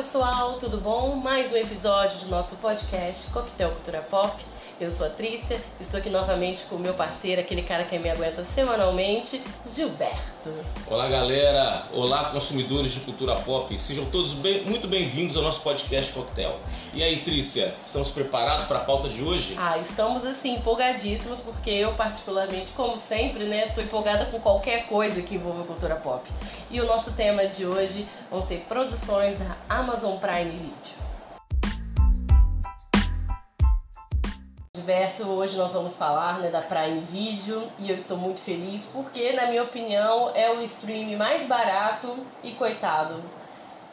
pessoal, tudo bom? Mais um episódio do nosso podcast Coquetel Cultura Pop. Eu sou a Trícia, estou aqui novamente com o meu parceiro, aquele cara que me aguenta semanalmente, Gilberto. Olá galera, olá consumidores de cultura pop, sejam todos bem, muito bem-vindos ao nosso podcast Coquetel. E aí Trícia, estamos preparados para a pauta de hoje? Ah, estamos assim empolgadíssimos porque eu particularmente, como sempre, né, estou empolgada com qualquer coisa que envolva cultura pop. E o nosso tema de hoje vão ser produções da Amazon Prime Video. Gilberto, hoje nós vamos falar né, da Prime Video e eu estou muito feliz porque, na minha opinião, é o stream mais barato e coitado.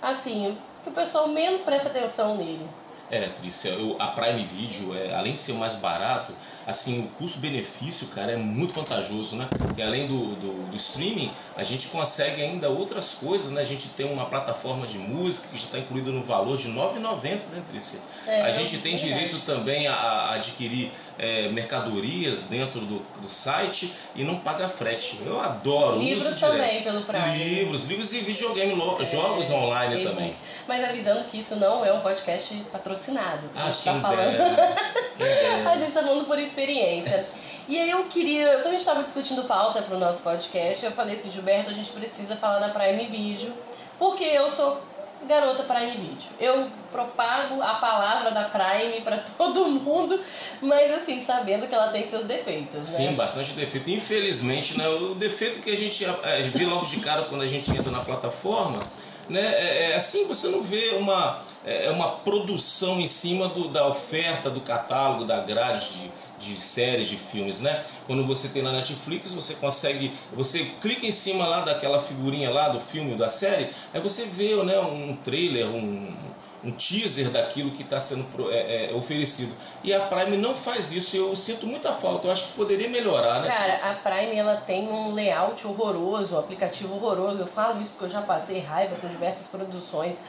Assim, que o pessoal menos presta atenção nele. É, Trícia, a Prime Video, é, além de ser mais barato, assim, o custo-benefício, cara, é muito vantajoso, né? E além do, do, do, streaming, a gente consegue ainda outras coisas, né? A gente tem uma plataforma de música que já está incluída no valor de R$ 9,90, né, Trícia? É, a gente tem direito também a, a adquirir é, mercadorias dentro do, do, site e não paga frete. Eu adoro. Livros também pelo Prime. Livros, livros e videogame, é, jogos online também. Mas avisando que isso não é um podcast patrocinado. A gente ah, está falando. a gente está falando por experiência. E aí eu queria, quando a gente estava discutindo pauta para o nosso podcast, eu falei assim, Gilberto, a gente precisa falar da Prime Video, porque eu sou garota Prime Video. Eu propago a palavra da Prime para todo mundo, mas assim, sabendo que ela tem seus defeitos, né? Sim, bastante defeito. Infelizmente, né, o defeito que a gente é, vê logo de cara quando a gente entra na plataforma, né, é, é assim, você não vê uma, é, é, uma produção em cima do, da oferta, do catálogo, da grade de séries, de filmes, né? Quando você tem na Netflix, você consegue, você clica em cima lá daquela figurinha lá do filme, da série, aí você vê, né, um trailer, um, um teaser daquilo que está sendo é, é, oferecido. E a Prime não faz isso. Eu sinto muita falta. Eu acho que poderia melhorar, né? Cara, a Prime ela tem um layout horroroso, um aplicativo horroroso. Eu falo isso porque eu já passei raiva com diversas produções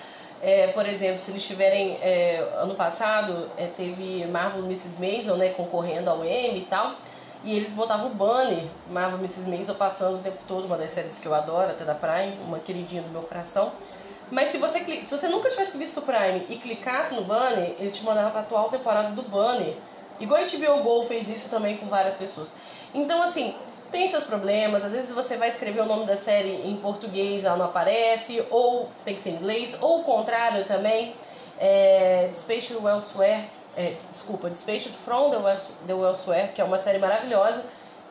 é, por exemplo, se eles tiverem. É, ano passado é, teve Marvel Mrs. Maisel né, concorrendo ao Emmy e tal. E eles botavam o banner Marvel Mrs. Maisel passando o tempo todo, uma das séries que eu adoro, até da Prime, uma queridinha do meu coração. Mas se você, se você nunca tivesse visto o Prime e clicasse no banner, ele te mandava para a atual temporada do banner. Igual a HBO Go fez isso também com várias pessoas. Então, assim, tem seus problemas. Às vezes você vai escrever o nome da série em português, ela não aparece, ou tem que ser em inglês, ou o contrário também. É, Dispatched Elsewhere, é, desculpa, Dispatched from the, Elsewhere, que é uma série maravilhosa,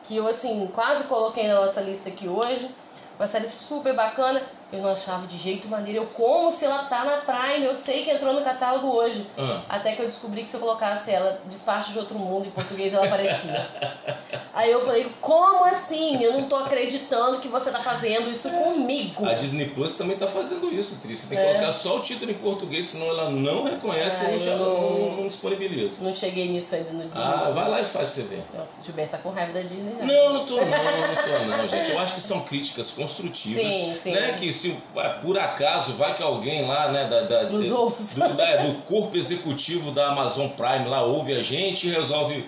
que eu assim quase coloquei na nossa lista aqui hoje. Uma série super bacana. Eu não achava de jeito maneiro. Eu como se ela tá na Prime. Eu sei que entrou no catálogo hoje. Uhum. Até que eu descobri que se eu colocasse ela despacho de outro mundo em português, ela aparecia. Aí eu falei, como assim? Eu não tô acreditando que você tá fazendo isso comigo. A Disney Plus também tá fazendo isso, Tris. Você tem que é. colocar só o título em português, senão ela não reconhece ah, e não, não, não, disponibiliza. Não cheguei nisso ainda no Disney. Ah, vai lá e faz pra você ver. Nossa, o Gilberto tá com raiva da Disney já. Não, não tô não, não tô não, gente. Eu acho que são críticas construtivas. Sim, sim. Né? Que se por acaso vai que alguém lá, né, da, da, Nos do, da, do corpo executivo da Amazon Prime lá ouve a gente e resolve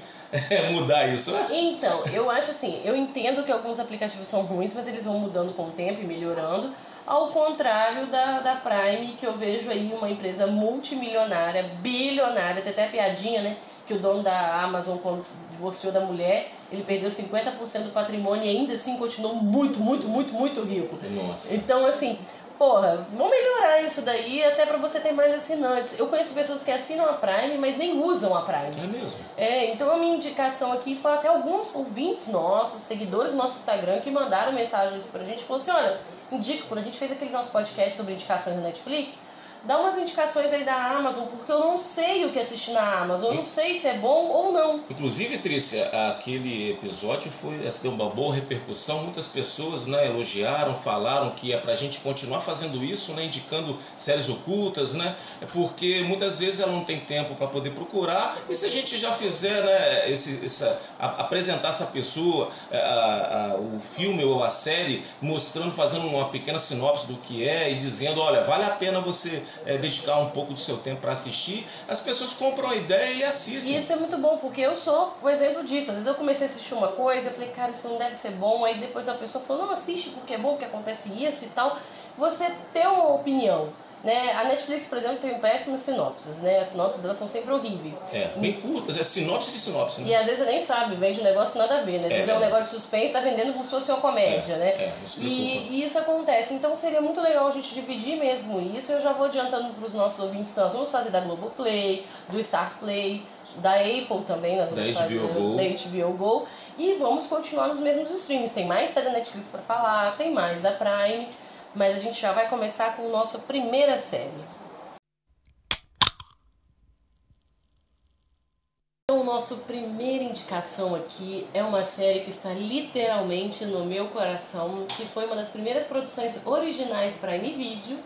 mudar isso, né? Então, eu acho assim, eu entendo que alguns aplicativos são ruins, mas eles vão mudando com o tempo e melhorando. Ao contrário da, da Prime, que eu vejo aí uma empresa multimilionária, bilionária, tem até piadinha, né? Que o dono da Amazon, quando se divorciou da mulher, ele perdeu 50% do patrimônio e ainda assim continuou muito, muito, muito, muito rico. Nossa. Então, assim, porra, vamos melhorar isso daí até para você ter mais assinantes. Eu conheço pessoas que assinam a Prime, mas nem usam a Prime. É mesmo? É, então a minha indicação aqui foi até alguns ouvintes nossos, seguidores do nosso Instagram, que mandaram mensagens pra gente e falaram assim: olha, indico, quando a gente fez aquele nosso podcast sobre indicações na Netflix, dá umas indicações aí da Amazon, porque eu não sei o que assistir na Amazon, eu não sei se é bom ou não. Inclusive, Trícia, aquele episódio foi assim, deu uma boa repercussão, muitas pessoas né, elogiaram, falaram que é pra gente continuar fazendo isso, né, indicando séries ocultas, né, é porque muitas vezes ela não tem tempo para poder procurar, e se a gente já fizer, né, esse, essa, a, apresentar essa pessoa, é, a, a, o filme ou a série, mostrando, fazendo uma pequena sinopse do que é e dizendo, olha, vale a pena você é, dedicar um pouco do seu tempo para assistir, as pessoas compram a ideia e assistem. E isso é muito bom, porque eu sou o exemplo disso. Às vezes eu comecei a assistir uma coisa, eu falei, cara, isso não deve ser bom. Aí depois a pessoa falou, não, assiste porque é bom, que acontece isso e tal. Você ter uma opinião. Né? A Netflix, por exemplo, tem péssimas sinopses, né? As sinopses delas são sempre horríveis. É, bem curtas, é sinopse de sinopse, né? E às vezes você nem sabe, vende um negócio nada a ver, né? Às vezes é, é um negócio de suspense, tá vendendo como se fosse uma comédia, é, né? É, isso e, e, isso acontece. Então seria muito legal a gente dividir mesmo isso. Eu já vou adiantando para os nossos ouvintes que nós vamos fazer da Globoplay, do Stars Play, da Apple também, nós vamos da fazer HBO Go. da HBO Go. E vamos continuar nos mesmos streams. Tem mais série da Netflix para falar, tem mais da Prime. Mas a gente já vai começar com nossa primeira série. Então, nossa primeira indicação aqui é uma série que está literalmente no meu coração, que foi uma das primeiras produções originais para Video.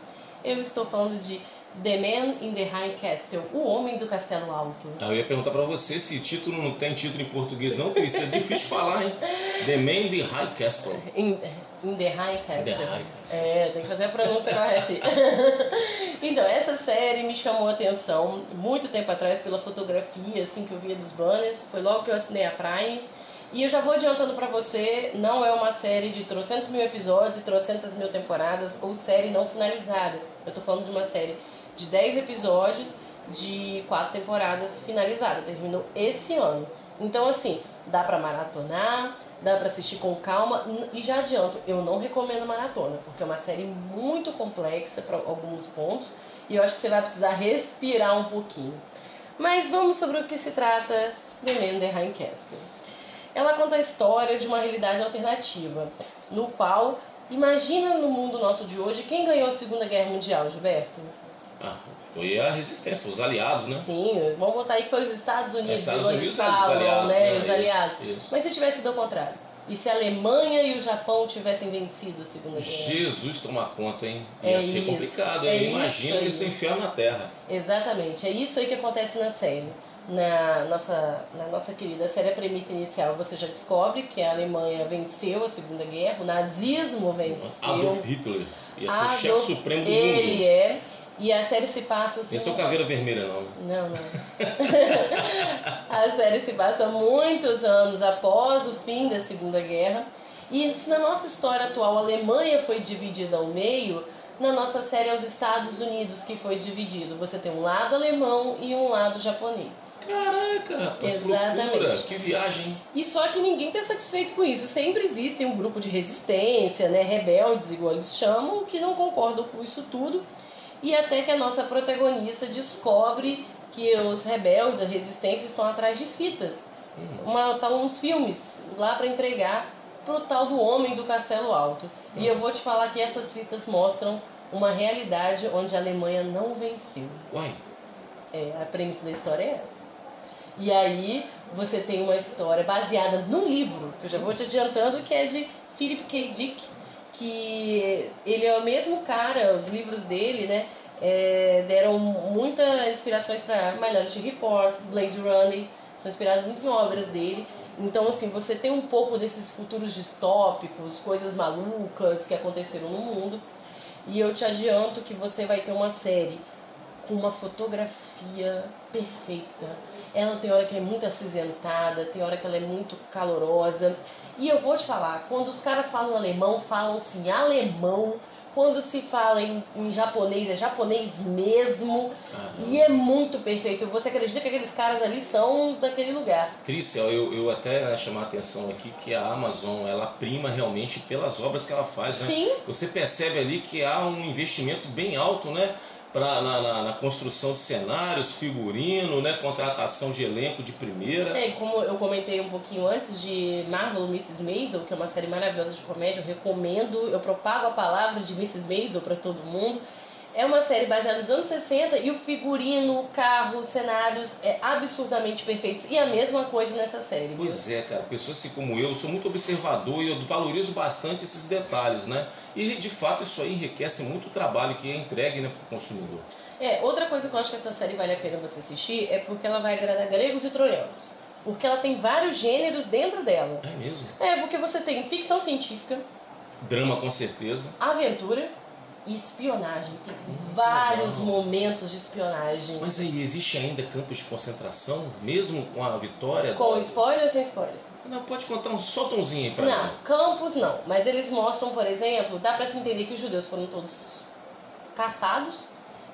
Eu estou falando de The Man in the High Castle, O Homem do Castelo Alto. Ah, eu ia perguntar para você se título não tem título em português, não tem. Isso é difícil falar, hein? The Man in the High Castle. In, in the High Castle. The High Castle. É, tem que fazer a pronúncia corretinha. então, essa série me chamou a atenção muito tempo atrás pela fotografia, assim, que eu via dos banners. Foi logo que eu assinei a Prime. E eu já vou adiantando para você, não é uma série de trocentos mil episódios e trocentas mil temporadas ou série não finalizada. Eu tô falando de uma série de 10 episódios de quatro temporadas finalizada. Terminou esse ano. Então, assim, dá para maratonar, dá para assistir com calma. E já adianto, eu não recomendo maratona, porque é uma série muito complexa para alguns pontos e eu acho que você vai precisar respirar um pouquinho. Mas vamos sobre o que se trata de Mender Castle. Ela conta a história de uma realidade alternativa, no qual, imagina no mundo nosso de hoje, quem ganhou a Segunda Guerra Mundial, Gilberto? Ah, foi a resistência, os aliados, né? Sim, vamos botar aí que foi os Estados Unidos, É, Estados Unidos, falam, os aliados, né? né? Os Isso, aliados. isso. Mas se tivesse sido ao contrário? E se a Alemanha e o Japão tivessem vencido a Segunda Guerra? Jesus tomar conta, hein? Ia É ser isso, complicado, é hein? isso Imagina aí. esse inferno na Terra. Exatamente, é isso aí que acontece na série. Na nossa, na nossa querida série, a premissa inicial você já descobre que a Alemanha venceu a Segunda Guerra, o nazismo venceu. Adolf Hitler ia ser o chefe Adolf- supremo do Ele mundo. é. E a série se passa assim. Ser o Caveira Vermelha, não. né? Não, não. a série se passa muitos anos após o fim da Segunda Guerra. E se na nossa história atual a Alemanha foi dividida ao meio, na nossa série é os Estados Unidos que foi dividido. Você tem um lado alemão e um lado japonês. Caraca, rapaz, que Exatamente. loucura, que viagem. E só que ninguém está satisfeito com isso. Sempre existe um grupo de resistência, né, rebeldes, igual eles chamam, que não concordam com isso tudo. E até que a nossa protagonista descobre que os rebeldes, a resistência, estão atrás de fitas. Hum. Uma, tá uns filmes lá para entregar pro tal do homem do Castelo Alto. E eu vou te falar que essas fitas mostram uma realidade onde a Alemanha não venceu. Uai, É, a premissa da história é essa. E aí você tem uma história baseada num livro, que eu já vou te adiantando, que é de Philip K. Dick, que ele é o mesmo cara, os livros dele, né, é, deram muitas inspirações para Minority Report, Blade Runner, são inspirados muito em obras dele. Então, assim, você tem um pouco desses futuros distópicos, coisas malucas que aconteceram no mundo. E eu te adianto que você vai ter uma série com uma fotografia perfeita. Ela tem hora que é muito acinzentada, tem hora que ela é muito calorosa. E eu vou te falar, quando os caras falam alemão, falam sim alemão. Quando se fala em, em japonês, é japonês mesmo. caramba. E é muito perfeito. Você acredita que aqueles caras ali são daquele lugar. Cris, eu, eu até chamar a atenção aqui que a Amazon ela prima realmente pelas obras que ela faz, né? Sim, Você percebe ali que há um investimento bem alto, né? Pra, na, na, na construção de cenários, figurino, né? Contratação de elenco de primeira. É, como eu comentei um pouquinho antes de Marvel Mrs. Maisel, que é uma série maravilhosa de comédia, eu recomendo, eu propago a palavra de Mrs. Maisel para todo mundo. É uma série baseada nos anos 60 e o figurino, o carro, os cenários é absurdamente perfeitos. E a mesma coisa nessa série. viu? Pois é, cara, pessoas assim como eu, eu sou muito observador e eu valorizo bastante esses detalhes, né? E de fato isso aí enriquece muito o trabalho que é entregue né, para o consumidor. É, outra coisa que eu acho que essa série vale a pena você assistir é porque ela vai agradar gregos e troianos. Porque ela tem vários gêneros dentro dela. É mesmo? É, porque você tem ficção científica, Drama com certeza. aventura e espionagem. Tem Hum, vários legal. momentos de espionagem. Mas aí, existe ainda campos de concentração, mesmo com a vitória? Com da- spoiler ou sem spoiler? Não, pode contar um, solta umzinho aí pra Não, mim. campos não. Mas eles mostram, por exemplo, dá pra se entender que os judeus foram todos caçados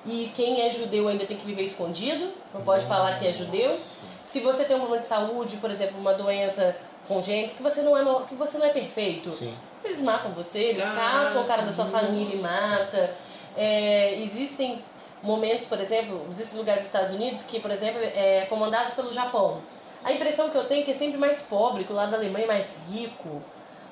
e quem é judeu ainda tem que viver escondido, não pode falar que é judeu. Se você tem um problema de saúde, por exemplo, uma doença congênita, que você não é, que você não é perfeito, Sim. Eles matam você, eles Caraca, caçam o cara da sua família e nossa. mata. É, existem momentos, por exemplo, existem lugares dos Estados Unidos que, por exemplo, é comandados pelo Japão. A impressão que eu tenho é que é sempre mais pobre, que o lado da Alemanha é mais rico.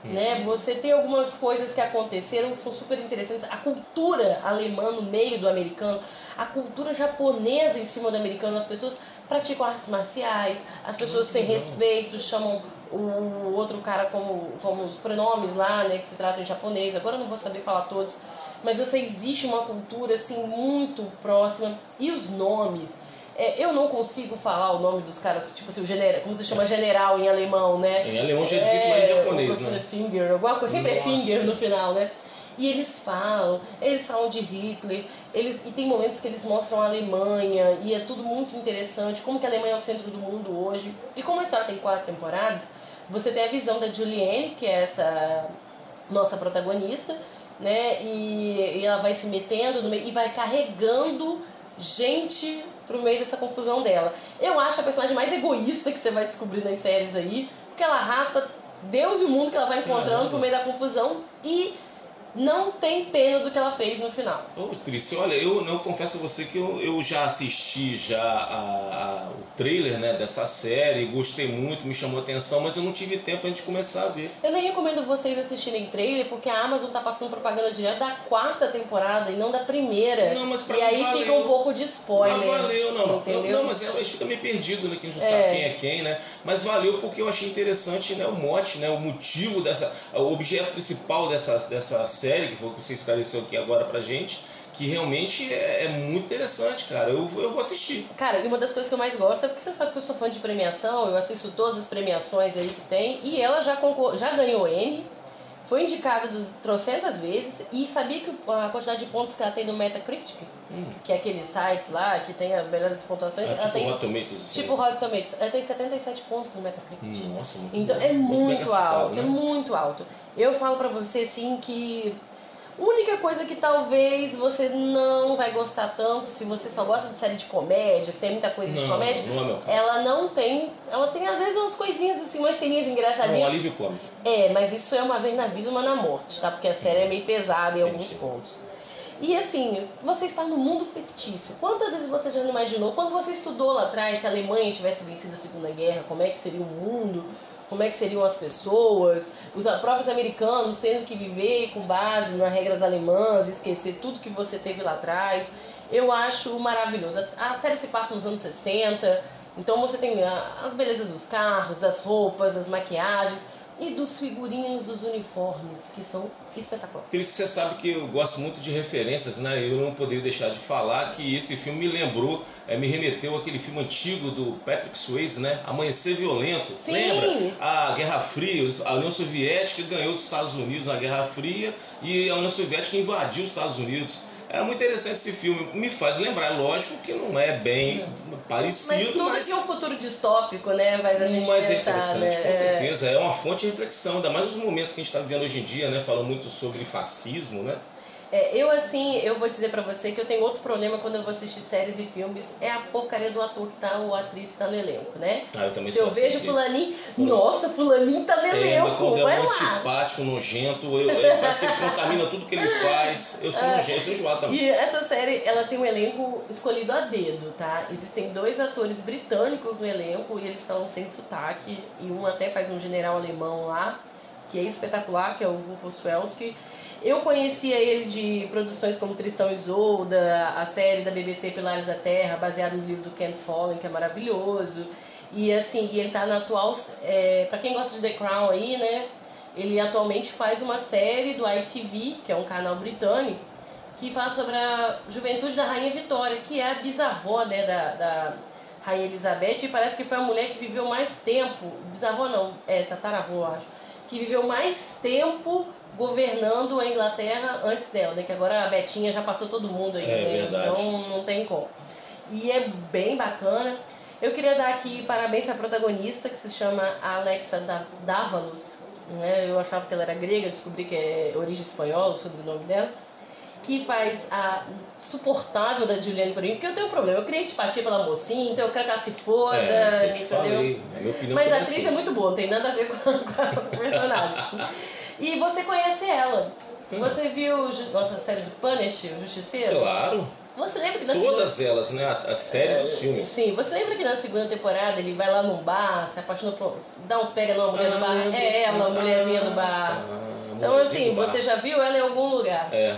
Né? Você tem algumas coisas que aconteceram que são super interessantes. A cultura alemã no meio do americano, a cultura japonesa em cima do americano, as pessoas praticam artes marciais, as pessoas têm respeito, chamam o outro cara como, como os pronomes lá, né, que se tratam em japonês. Agora eu não vou saber falar todos, mas você existe uma cultura assim muito próxima e os nomes. É, eu não consigo falar o nome dos caras, tipo assim, o general, como se chama general em alemão, né? Em alemão já é difícil, mas em japonês, né? Finger, alguma coisa, sempre Nossa. é finger no final, né? E eles falam, eles falam de Hitler, eles, e tem momentos que eles mostram a Alemanha, e é tudo muito interessante, como que a Alemanha é o centro do mundo hoje. E como a história tem quatro temporadas, você tem a visão da Juliane, que é essa nossa protagonista, né? E, e ela vai se metendo no meio, e vai carregando gente pro meio dessa confusão dela. Eu acho a personagem mais egoísta que você vai descobrir nas séries aí, porque ela arrasta Deus e o mundo que ela vai encontrando Caramba. pro meio da confusão e não tem pena do que ela fez no final. Ô, Cris, olha, eu, eu confesso a você que eu, eu já assisti já a- a- o trailer né, dessa série, gostei muito, me chamou a atenção, mas eu não tive tempo antes de começar a ver. Eu nem recomendo vocês assistirem trailer, porque a Amazon tá passando propaganda direto da quarta temporada e não da primeira. Não, mas pra e aí valeu. fica um pouco de spoiler. Mas valeu, não, não. Entendeu? Não, mas é, fica meio perdido, né? Que a gente não É. sabe quem é quem, né? Mas valeu porque eu achei interessante né, o mote, né? O motivo dessa. O objeto principal dessa, dessa série, que foi o que você esclareceu aqui agora pra gente, que realmente é, é muito interessante, cara. Eu, eu vou assistir. Cara, e uma das coisas que eu mais gosto é porque você sabe que eu sou fã de premiação, eu assisto todas as premiações aí que tem, e ela já, concor- já ganhou Emmy, foi indicada dos trocentas vezes, e sabia que a quantidade de pontos que ela tem no Metacritic, Hum. que é aqueles sites lá que tem as melhores pontuações, É, ela tipo tem. Tomatoes, assim. Tipo Rotten Tomatoes, ela tem 77 pontos no Metacritic. Nossa, muito Então é muito classificado, alto, é né? muito alto. Eu falo pra você assim que única coisa que talvez você não vai gostar tanto, se você só gosta de série de comédia, que tem muita coisa de Não, comédia, não é ela não tem. Ela tem às vezes umas coisinhas assim, umas ceninhas É um engraçadinhas. alívio cômico. É, mas isso é uma vez na vida, uma na morte, tá? Porque a série é meio pesada em alguns Entendi. pontos. E assim, você está no mundo fictício. Quantas vezes você já não imaginou? Quando você estudou lá atrás, se a Alemanha tivesse vencido a Segunda Guerra, como é que seria o mundo? Como é que seriam as pessoas? Os próprios americanos tendo que viver com base nas regras alemãs, esquecer tudo que você teve lá atrás. Eu acho maravilhoso. A série se passa nos anos 60, então você tem as belezas dos carros, das roupas, das maquiagens e dos figurinos dos uniformes, que são espetaculares. Cris, você sabe que eu gosto muito de referências, né? Eu não poderia deixar de falar que esse filme me lembrou, eh, me remeteu àquele filme antigo do Patrick Swayze, né? Amanhecer Violento. Sim. Lembra? A Guerra Fria, a União Soviética ganhou dos Estados Unidos na Guerra Fria e a União Soviética invadiu os Estados Unidos. É muito interessante esse filme. Me faz lembrar, lógico que não é bem parecido, Mas tudo mas, que é um futuro distópico, né, faz a gente mas é pensar, interessante, né? com É. certeza. É uma fonte de reflexão, ainda mais nos momentos que a gente está vivendo hoje em dia, né? Falando muito sobre fascismo, né? É, eu assim, eu vou dizer pra você que eu tenho outro problema quando eu vou assistir séries e filmes, é a porcaria do ator que tá, ou atriz que tá no elenco, né? Ah, eu também Se eu assim vejo fulaninho, nossa, fulaninho tá no É, elenco, é vai um lá. antipático, nojento, eu, eu- parece que ele contamina tudo que ele faz. Eu sou nojento, eu sou enjoado também. E essa série, ela tem um elenco escolhido a dedo, tá? Existem dois atores britânicos no elenco e eles são sem sotaque. E um até faz um general alemão lá, que é espetacular, que é o Rufus Welski. Eu conhecia ele de produções como Tristão e Isolda, a série da BBC Pilares da Terra, baseada no livro do Ken Follett, que é maravilhoso. E assim, e ele tá na atual... É, para quem gosta de The Crown aí, né? Ele atualmente faz uma série do ITV, que é um canal britânico, que fala sobre a juventude da Rainha Vitória, que é a bisavó né, da, da Rainha Elizabeth, e parece que foi a mulher que viveu mais tempo, bisavó não, é tataravó, eu acho, que viveu mais tempo governando a Inglaterra antes dela, né? Que agora a Betinha já passou todo mundo aí, É né? verdade. Então não tem como. E é bem bacana. Eu queria dar aqui parabéns para a protagonista, que se chama Alexa Dávalos. Né? Eu achava que ela era grega, descobri que é origem espanhola, o sobrenome dela. que faz a suportável da Juliane por mim, porque eu tenho um problema. Eu criei antipatia pela mocinha, então eu quero que ela se foda, É, eu te entendeu? falei, minha opinião Mas a atriz é muito boa, não tem nada a ver com a, com a personagem. E você conhece ela. Hum. Você viu nossa série do Punish, o Justiceiro? Claro, Você lembra que na segunda... todas elas, né? As séries e os filmes. Sim, você lembra que na segunda temporada ele vai lá num bar, se apaixona por. dá uns pega numa mulher do Ah, bar? lembro. É ela, a mulherzinha do bar. Ah, Então, assim, do bar. você já viu ela em algum lugar. É,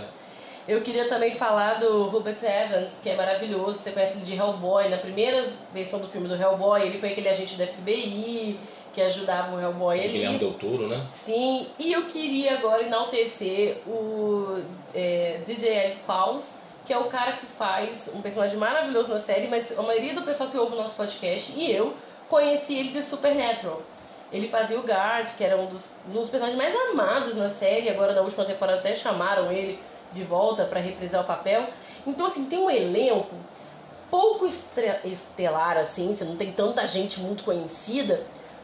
Eu queria também falar do Robert Evans, que é maravilhoso. Você conhece ele de Hellboy. Na primeira versão do filme do Hellboy, ele foi aquele agente do FBI que ajudava o Hellboy ali. Guilherme Del Toro, né? Sim, e eu queria agora enaltecer o é, DJ Eric Paus, que é o cara que faz um personagem maravilhoso na série, mas a maioria do pessoal que ouve o nosso podcast e eu conheci ele de Supernatural. Ele fazia o Guard, que era um dos, um dos personagens mais amados na série, agora na última temporada até chamaram ele de volta para reprisar o papel. Então, assim, tem um elenco pouco estelar, assim, você não tem tanta gente muito conhecida,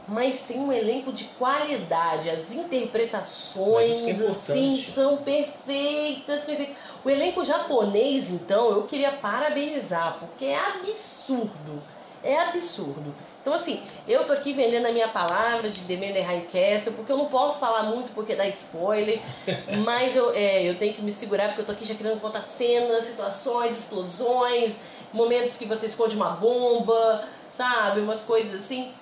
mas tem um elenco de qualidade. As interpretações, Mas isso que é assim, são perfeitas, perfeitas. O elenco japonês, então, eu queria parabenizar, porque é absurdo. É absurdo. Então, assim, eu tô aqui vendendo a minha palavra de Demander High Castle, porque eu não posso falar muito porque dá spoiler, mas eu, é, eu tenho que me segurar, porque eu tô aqui já querendo contar cenas, situações, explosões, momentos que você esconde uma bomba, sabe? Umas coisas assim.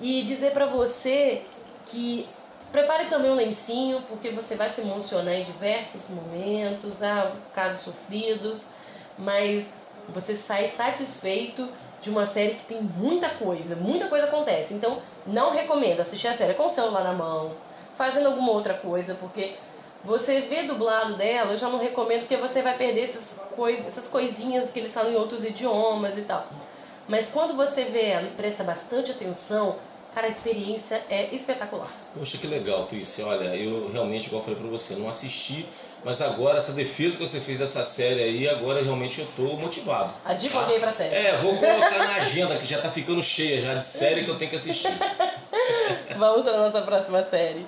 E dizer pra você que prepare também um lencinho, porque você vai se emocionar em diversos momentos, há casos sofridos, mas você sai satisfeito de uma série que tem muita coisa, muita coisa acontece. Então, não recomendo assistir a série com o celular na mão, fazendo alguma outra coisa, porque você vê dublado dela, eu já não recomendo porque você vai perder essas, coisas, essas coisinhas que eles falam em outros idiomas e tal. Mas quando você vê ela e presta bastante atenção, cara, a experiência é espetacular. Poxa, que legal, Trícia. Olha, eu realmente, igual eu falei pra você, não assisti, mas agora essa defesa que você fez dessa série aí, agora realmente eu tô motivado. Advoguei pra série. É, vou colocar na agenda que já tá ficando cheia já de série que eu tenho que assistir. Vamos para nossa próxima série.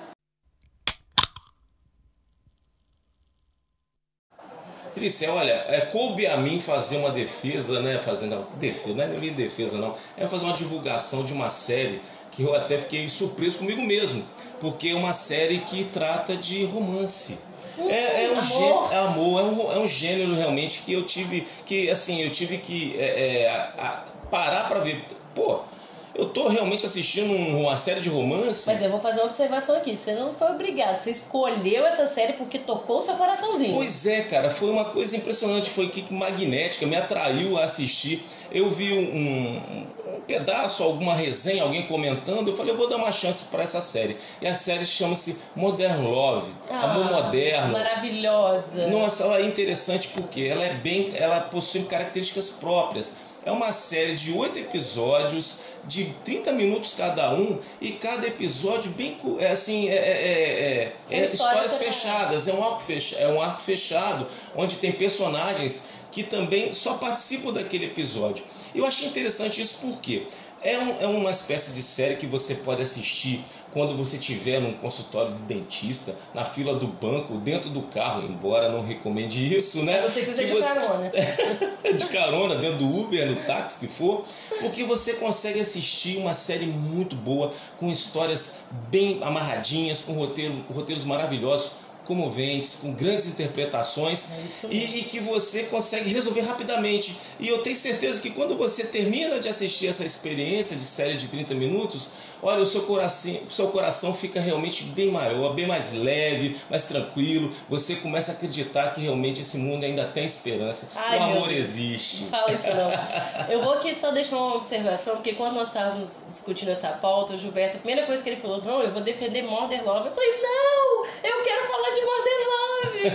Trícia, olha, é, coube a mim fazer uma defesa, né? Fazendo defesa, não é nem defesa não, é fazer uma divulgação de uma série que eu até fiquei surpreso comigo mesmo, porque é uma série que trata de romance. É, é um amor. gênero, é amor, é um, é um gênero realmente que eu tive que, assim, eu tive que é, é, a- a- parar pra ver. Pô, eu tô realmente assistindo um- uma série de romance. Mas eu vou fazer uma observação aqui. Você não foi obrigado. Você escolheu essa série porque tocou o seu coraçãozinho. Pois é, cara, foi uma coisa impressionante, foi que magnética, me atraiu a assistir. Eu vi um pedaço, alguma resenha, alguém comentando, eu falei, eu vou dar uma chance para essa série. E a série chama-se Modern Love, Ah, Amor Moderno. Maravilhosa. Nossa, ela é interessante porque ela é bem, ela possui características próprias. É uma série de oito episódios de 30 minutos cada um e cada episódio bem é assim é, é- é- São é histórias fechadas é um arco fecha, é um arco fechado onde tem personagens que também só participam daquele episódio. Eu achei interessante isso porque é, um- é uma espécie de série que você pode assistir quando você estiver num consultório do dentista, na fila do banco, dentro do carro, embora não recomende isso, né? Você quiser Que de você- carona. de carona dentro do Uber, no táxi que for, porque você consegue assistir uma série muito boa, com histórias bem amarradinhas, com roteiro, roteiros maravilhosos, comoventes, com grandes interpretações É e, e que você consegue resolver rapidamente. E eu tenho certeza que quando você termina de assistir essa experiência de série de 30 minutos, olha, o seu coração, o seu coração fica realmente bem maior, bem mais leve, mais tranquilo. Você começa a acreditar que realmente esse mundo ainda tem esperança. Ai, o amor existe. Não fala isso não. Eu vou aqui só deixar uma observação, porque quando nós estávamos discutindo essa pauta, o Gilberto, a primeira coisa que ele falou, não, eu vou defender Modern Love. Eu falei, não, eu quero falar de Love.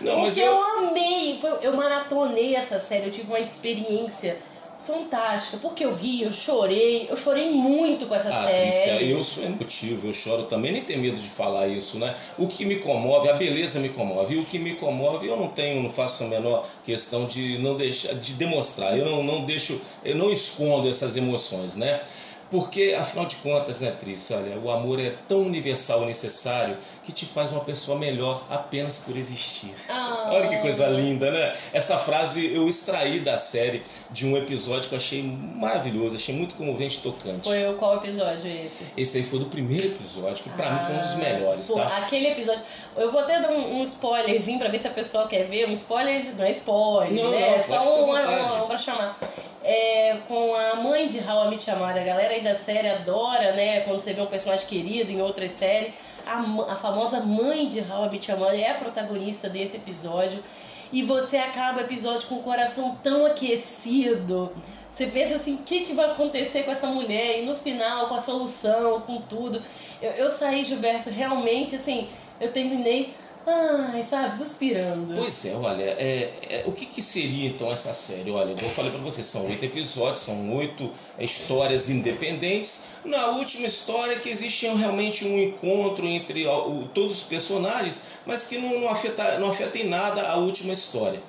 Não, mas eu, eu amei, foi- eu maratonei essa série, eu tive uma experiência fantástica, porque eu ri, eu chorei, eu chorei muito com essa Ah, série. Trícia, eu sou emotivo, eu choro também, nem tenho medo de falar isso, né? O que me comove, a beleza me comove, e o que me comove eu não tenho, não faço a menor questão de não deixar, de demonstrar, eu não, não deixo, eu não escondo essas emoções, né? Porque, afinal de contas, né, Trícia, olha, o amor é tão universal e necessário que te faz uma pessoa melhor apenas por existir. Ah, Olha que coisa linda, né? Essa frase eu extraí da série de um episódio que eu achei maravilhoso, achei muito comovente e tocante. Foi o qual episódio esse? Esse aí foi do primeiro episódio, que pra ah, mim foi um dos ah, melhores, pô, tá? Aquele episódio. Eu vou até dar um, um, spoilerzinho pra ver se a pessoa quer ver. Um spoiler não é spoiler, não, né? Não, é só um, um, um pra chamar. É, com a mãe de How I Met Your Mother. A galera aí da série adora, né? Quando você vê um personagem querido em outras séries. A, a famosa mãe de How I Met Your Mother é a protagonista desse episódio. E você acaba o episódio com o coração tão aquecido. Você pensa assim, o que, que vai acontecer com essa mulher? E no final, com a solução, com tudo. Eu, eu saí, Gilberto, realmente assim, eu terminei Ai, sabe, suspirando. Pois é, olha, é, é, o que, que seria então essa série? Olha, eu falei para você, são oito episódios, são oito histórias independentes. Na última história que existe realmente um encontro entre o, todos os personagens, mas que não, não, afeta, não afeta em nada a última história.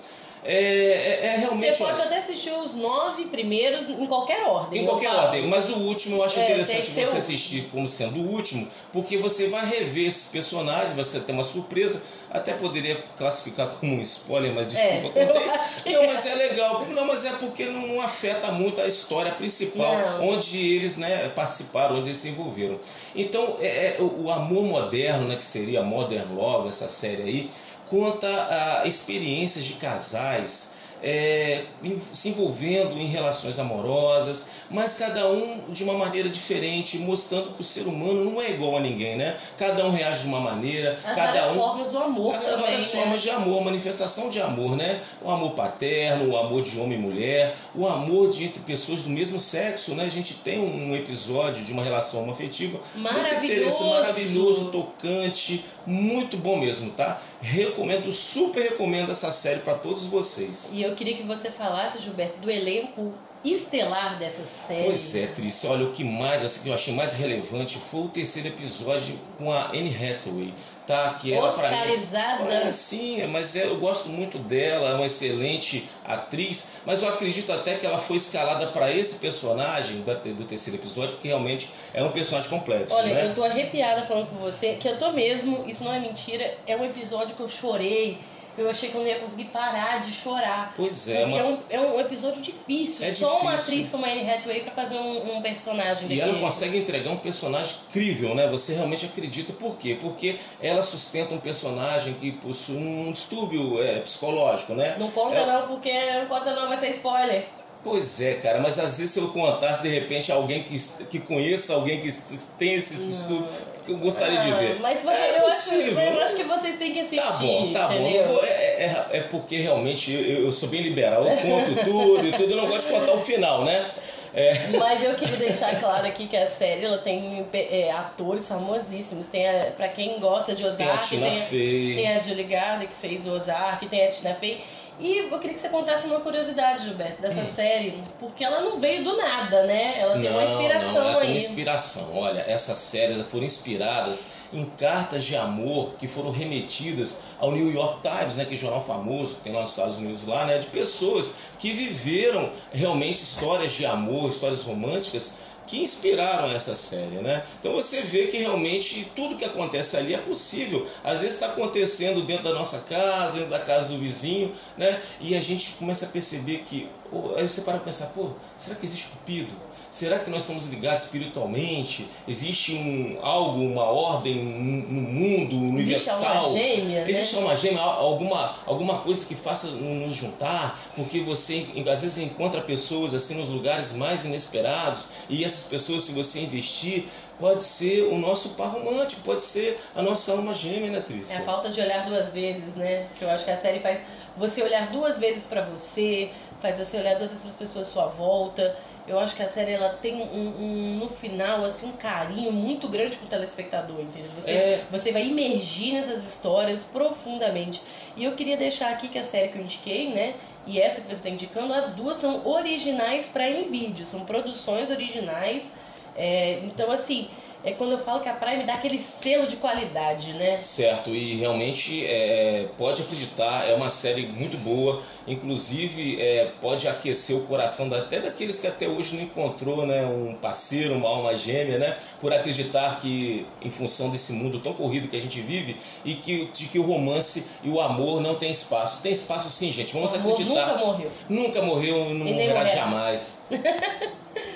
É, é, é, realmente. Você pode até assistir os nove primeiros em qualquer ordem. Em qualquer ordem, mas o último eu acho é, interessante você o... assistir como sendo o último, porque você vai rever esse personagem, você tem uma surpresa. Até poderia classificar como um spoiler, mas desculpa, é, contei. Não, mas é legal. Não, mas é porque não, não afeta muito a história principal, não. onde eles né, participaram, onde eles se envolveram. Então, é, é o, o amor moderno, né, que seria Modern Love, essa série aí conta a experiências de casais é, se envolvendo em relações amorosas, mas cada um de uma maneira diferente, mostrando que o ser humano não é igual a ninguém, né? Cada um reage de uma maneira, as cada um. formas do amor. As também, várias né? formas de amor, manifestação de amor, né? O amor paterno, o amor de homem e mulher, o amor de entre pessoas do mesmo sexo, né? A gente tem um episódio de uma relação afetiva maravilhoso, maravilhoso, tocante, muito bom mesmo, tá? Recomendo, super recomendo essa série para todos vocês. E eu queria que você falasse, Gilberto, do elenco estelar dessa série. Pois é, Trícia. Olha, o que mais, assim, que eu achei mais relevante foi o terceiro episódio com a Anne Hathaway. Tá, que ela Oscarizada. Mim, é, sim, mas é, eu gosto muito dela, é uma excelente atriz, mas eu acredito até que ela foi escalada para esse personagem do, do terceiro episódio, porque realmente é um personagem complexo. Olha, né? eu tô arrepiada falando com você, que eu tô mesmo, isso não é mentira, é um episódio que eu chorei eu achei que eu não ia conseguir parar de chorar. Pois é, porque uma... é, um, é um episódio difícil. É Só difícil. uma atriz como a Anne Hathaway para fazer um, um personagem. E ela consegue entregar um personagem crível, né? Você realmente acredita. Por quê? Porque ela sustenta um personagem que possui um distúrbio é, psicológico, né? Não conta ela... não, porque não conta não, vai ser spoiler. Pois é, cara, mas às vezes se eu contasse de repente alguém que, que conheça, alguém que tem esse estudo, que eu gostaria ah, de ver. Mas você, é eu, acho, eu acho que vocês têm que assistir. Tá bom, tá entendeu? bom. Vou, é, é, é, porque realmente eu, eu, sou bem liberal, eu conto tudo e tudo, eu não gosto de contar o final, né? É. Mas eu queria deixar claro aqui que a série ela tem é, atores famosíssimos. Tem a, pra quem gosta de Ozark, tem a Tina tem, Fey. tem a Julie Garner que fez o Ozark, tem a Tina Fey. E eu queria que você contasse uma curiosidade, Gilberto, dessa hum. série, porque ela não veio do nada, né? Ela tem não, uma inspiração não, ela aí. Tem uma inspiração. Olha, essas séries foram inspiradas em cartas de amor que foram remetidas ao New York Times, né, que é um jornal famoso que tem lá nos Estados Unidos lá, né, de pessoas que viveram realmente histórias de amor, histórias românticas que inspiraram essa série, né? Então você vê que realmente tudo que acontece ali é possível. Às vezes está acontecendo dentro da nossa casa, dentro da casa do vizinho, né? E a gente começa a perceber que, aí você para pensar, pô, será que existe cupido? Será que nós estamos ligados espiritualmente? Existe um, algo, uma ordem no mundo universal? Existe uma gêmea, né? Existe uma gêmea, alguma, alguma coisa que faça nos juntar? Porque você às vezes encontra pessoas assim nos lugares mais inesperados e essas pessoas, se você investir, pode ser o nosso par romântico, pode ser a nossa alma gêmea, né, Trícia? É a falta de olhar duas vezes, né? Que eu acho que a série faz você olhar duas vezes para você, faz você olhar duas vezes para as pessoas à sua volta. Eu acho que a série ela tem um, um, no final assim um carinho muito grande pro telespectador, entendeu? Você, É. você vai imergir nessas histórias profundamente. E eu queria deixar aqui que a série que eu indiquei, né? E essa que você está indicando, as duas são originais para vídeo, são produções originais. É, então, assim, é quando eu falo que a praia me dá aquele selo de qualidade, né? Certo, e realmente é, pode acreditar, é uma série muito boa, inclusive é, pode aquecer o coração até daqueles que até hoje não encontrou né, um parceiro, uma alma gêmea, né? Por acreditar que, em função desse mundo tão corrido que a gente vive, e que, de que o romance e o amor não tem espaço. Tem espaço sim, gente, vamos o amor acreditar. Nunca morreu. Nunca morreu não morrerá. jamais.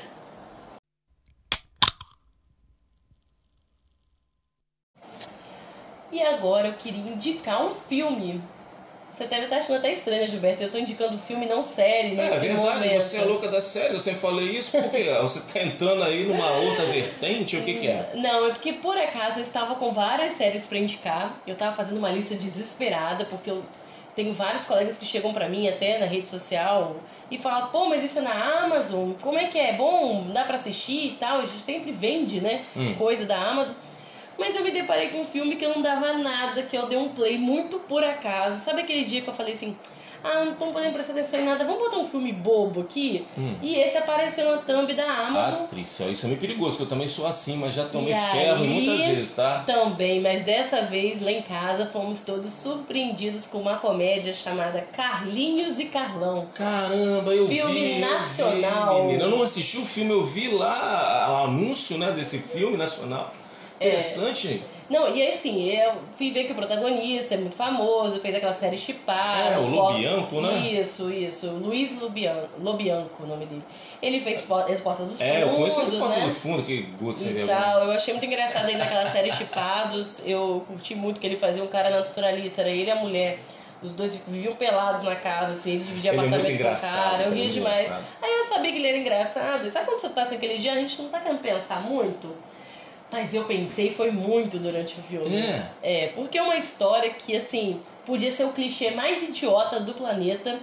E agora eu queria indicar um filme. Você deve estar achando até estranho, Gilberto. Eu tô indicando filme, não série, nesse É verdade, momento. você é louca da série, eu sempre falei isso, porque você tá entrando aí numa outra vertente, o que que é? Não, é porque por acaso eu estava com várias séries pra indicar. Eu tava fazendo uma lista desesperada, porque eu tenho vários colegas que chegam pra mim até na rede social e falam: pô, mas isso é na Amazon, como é que é? Bom, dá pra assistir e tal. A gente sempre vende, né? Hum. Coisa da Amazon. Mas eu me deparei com um filme que eu não dava nada, que eu dei um play muito por acaso. Sabe aquele dia que eu falei assim: ah, não tô podendo prestar atenção em nada, vamos botar um filme bobo aqui? Hum. E esse apareceu na thumb da Amazon. Atriz, ó, isso é meio perigoso, que eu também sou assim, mas já tomei E ferro aí- muitas vezes, tá? Também, mas dessa vez lá em casa fomos todos surpreendidos com uma comédia chamada Carlinhos e Carlão. Caramba, eu Filme vi. eu nacional. vi, menina. Eu não assisti o filme, eu vi lá o anúncio né, desse filme nacional. É. Interessante. Não, e assim, eu fui ver que o protagonista é muito famoso, fez aquela série Chipada. É, o Lobianco, né? Isso, isso. Luiz Lobianco, Lobianco, o nome dele. Ele fez Po- é, Portas dos É, eu conheço ele do Fundos, Porta né? do Fundo, que gosto sem E vergonha. tal, eu achei muito engraçado aí naquela série Chipados. Eu curti muito que ele fazia um cara naturalista, era ele e a mulher. Os dois viviam pelados na casa, assim, ele dividia Ele é apartamento com o cara. Eu ele é ria demais. engraçado. Aí eu sabia que ele era engraçado. Sabe quando você tá assim aquele dia, a gente não tá querendo pensar muito? Mas eu pensei foi muito durante o filme. É. É, porque é uma história que, assim, podia ser o clichê mais idiota do planeta,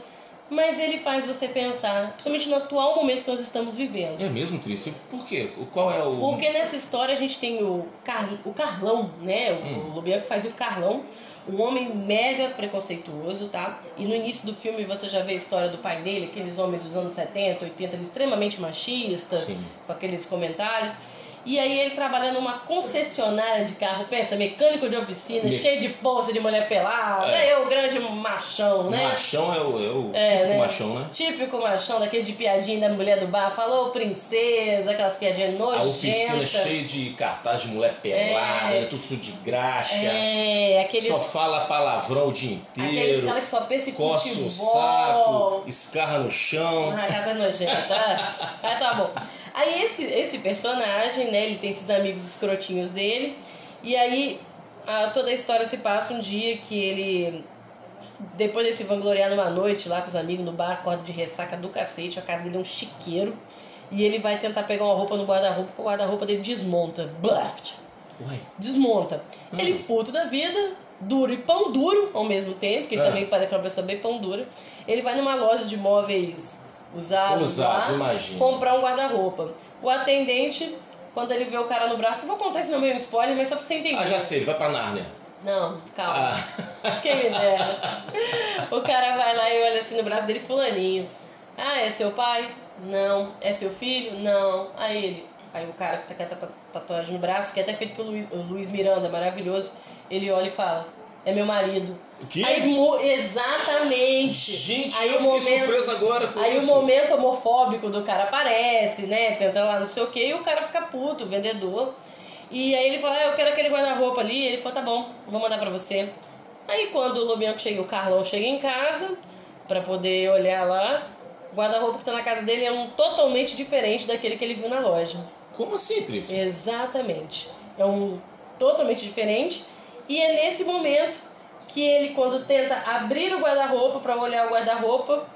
mas ele faz você pensar, principalmente no atual momento que nós estamos vivendo. É mesmo, Trícia? Por quê? O- Qual é o. Porque nessa história a gente tem o, Car... o Carlão, né? O, Hum. o Lobianco fazia o Carlão, um homem mega preconceituoso, tá? E no início do filme você já vê a história do pai dele, aqueles homens dos anos 70, 80, eles extremamente machistas, Sim. com aqueles comentários. E aí ele trabalha numa concessionária de carro, pensa, mecânico de oficina, Me- cheio de bolsa de mulher pelada, É. é o grande machão, né? Machão é o, é o É, típico né? machão, né? Típico machão, daqueles de piadinha da mulher do bar, falou princesa, aquelas piadinhas A oficina nojentas. cheia de cartaz de mulher pelada, É. né? tudo sujo de graxa. É, aqueles, Só fala palavrão o dia aqueles inteiro. caras que só pensa em Coça futebol. o saco, escarra no chão. Ah, casa nojenta. Ah, ah, tá bom. Aí esse, esse personagem, né, ele tem esses amigos escrotinhos dele. E aí a- toda a história se passa um dia que ele, depois de se vangloriar numa noite lá com os amigos no bar, acorda de ressaca do cacete, a casa dele é um chiqueiro. E ele vai tentar pegar uma roupa no guarda-roupa, o guarda-roupa dele desmonta. Bluft! Uai. Desmonta. Hum. Ele puto da vida, duro e pão duro ao mesmo tempo, que ele Ah. também parece uma pessoa bem pão dura. Ele vai numa loja de móveis usados, Usados, lá, imagina. comprar um guarda-roupa. O atendente, quando ele vê o cara no braço, vou contar isso no meio spoiler, mas só pra você entender. Ah, já sei, ele vai pra Nárnia. Não, calma. Ah, Quem me dera. O cara vai lá e olha assim no braço dele, fulaninho. Ah, é seu pai? Não. É seu filho? Não. Aí ele. Aí o cara que tá com a tatu- tatuagem no braço, que é até feito pelo Luiz Miranda, maravilhoso, ele olha e fala, é meu marido. o quê? Aí, exatamente. Gente, aí eu o fiquei momento- surpreso agora com Aí isso. o momento homofóbico do cara aparece, né? Tenta lá não sei o que, e o cara fica puto, o vendedor. E aí ele fala, ah, eu quero aquele guarda-roupa ali. Ele falou, tá bom, vou mandar pra você. Aí quando o Lobianco chega, o Carlão chega em casa pra poder olhar lá, o guarda-roupa que tá na casa dele é um totalmente diferente daquele que ele viu na loja. Como assim, Trícia? Exatamente. É um totalmente diferente. E é nesse momento que ele, quando tenta abrir o guarda-roupa para olhar o guarda-roupa,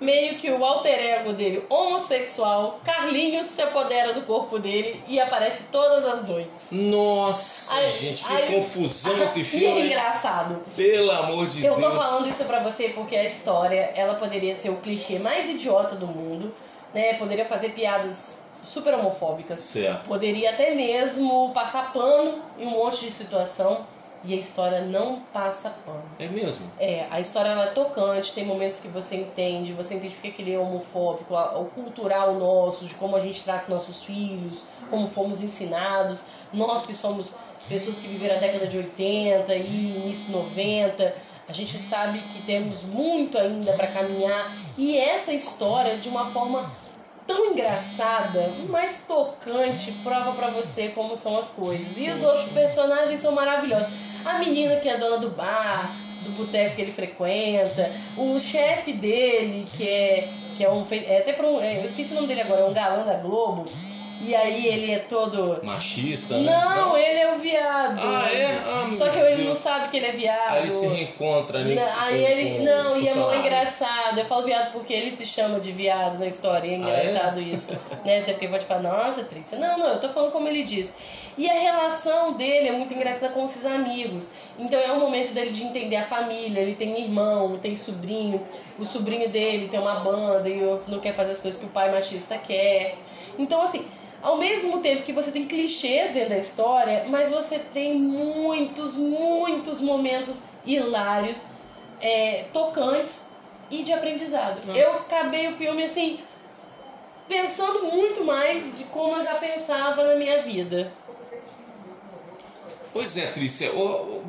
meio que o alter ego dele, homossexual, Carlinhos, se apodera do corpo dele e aparece todas as noites. Nossa, Ai, gente, que ai, confusão esse é filme. hein? engraçado. Pelo amor de Eu tô Deus. falando isso pra você porque a história, ela poderia ser o clichê mais idiota do mundo, né? Poderia fazer piadas super homofóbicas. Certo. Poderia até mesmo passar pano em um monte de situação. E a história não passa pano. É mesmo? É, a história ela é tocante, tem momentos que você entende, você entende porque que ele é homofóbico, o cultural nosso, de como a gente trata nossos filhos, como fomos ensinados, nós que somos pessoas que viveram a década de 80 e início 90, a gente sabe que temos muito ainda para caminhar e essa história de uma forma tão engraçada, mais tocante, prova para você como são as coisas. E os outros personagens são maravilhosos. A menina que é dona do bar, do boteco que ele frequenta, o chefe dele, que é que é um é até para um, é, eu esqueci o nome dele agora, é um galã da Globo e aí ele é todo. Machista, né? Não, não. ele é o viado. Ah, é? Ah, Só que ele Deus. não sabe que ele é viado. Aí ele se reencontra ali. Aí ele. Não, e é muito engraçado. Eu falo viado porque ele se chama de viado na história. É engraçado ah, é? isso. né? Até porque pode falar, nossa, Trícia. Não, não, eu tô falando como ele diz. E a relação dele é muito engraçada com esses amigos. Então é um momento dele de entender a família. Ele tem irmão, tem sobrinho. O sobrinho dele tem uma banda e não quer fazer as coisas que o pai machista quer. Então, assim, ao mesmo tempo que você tem clichês dentro da história, mas você tem muitos, muitos momentos hilários, é, tocantes e de aprendizado. Hum. Eu acabei o filme assim, pensando muito mais de como eu já pensava na minha vida. Pois é, Trícia,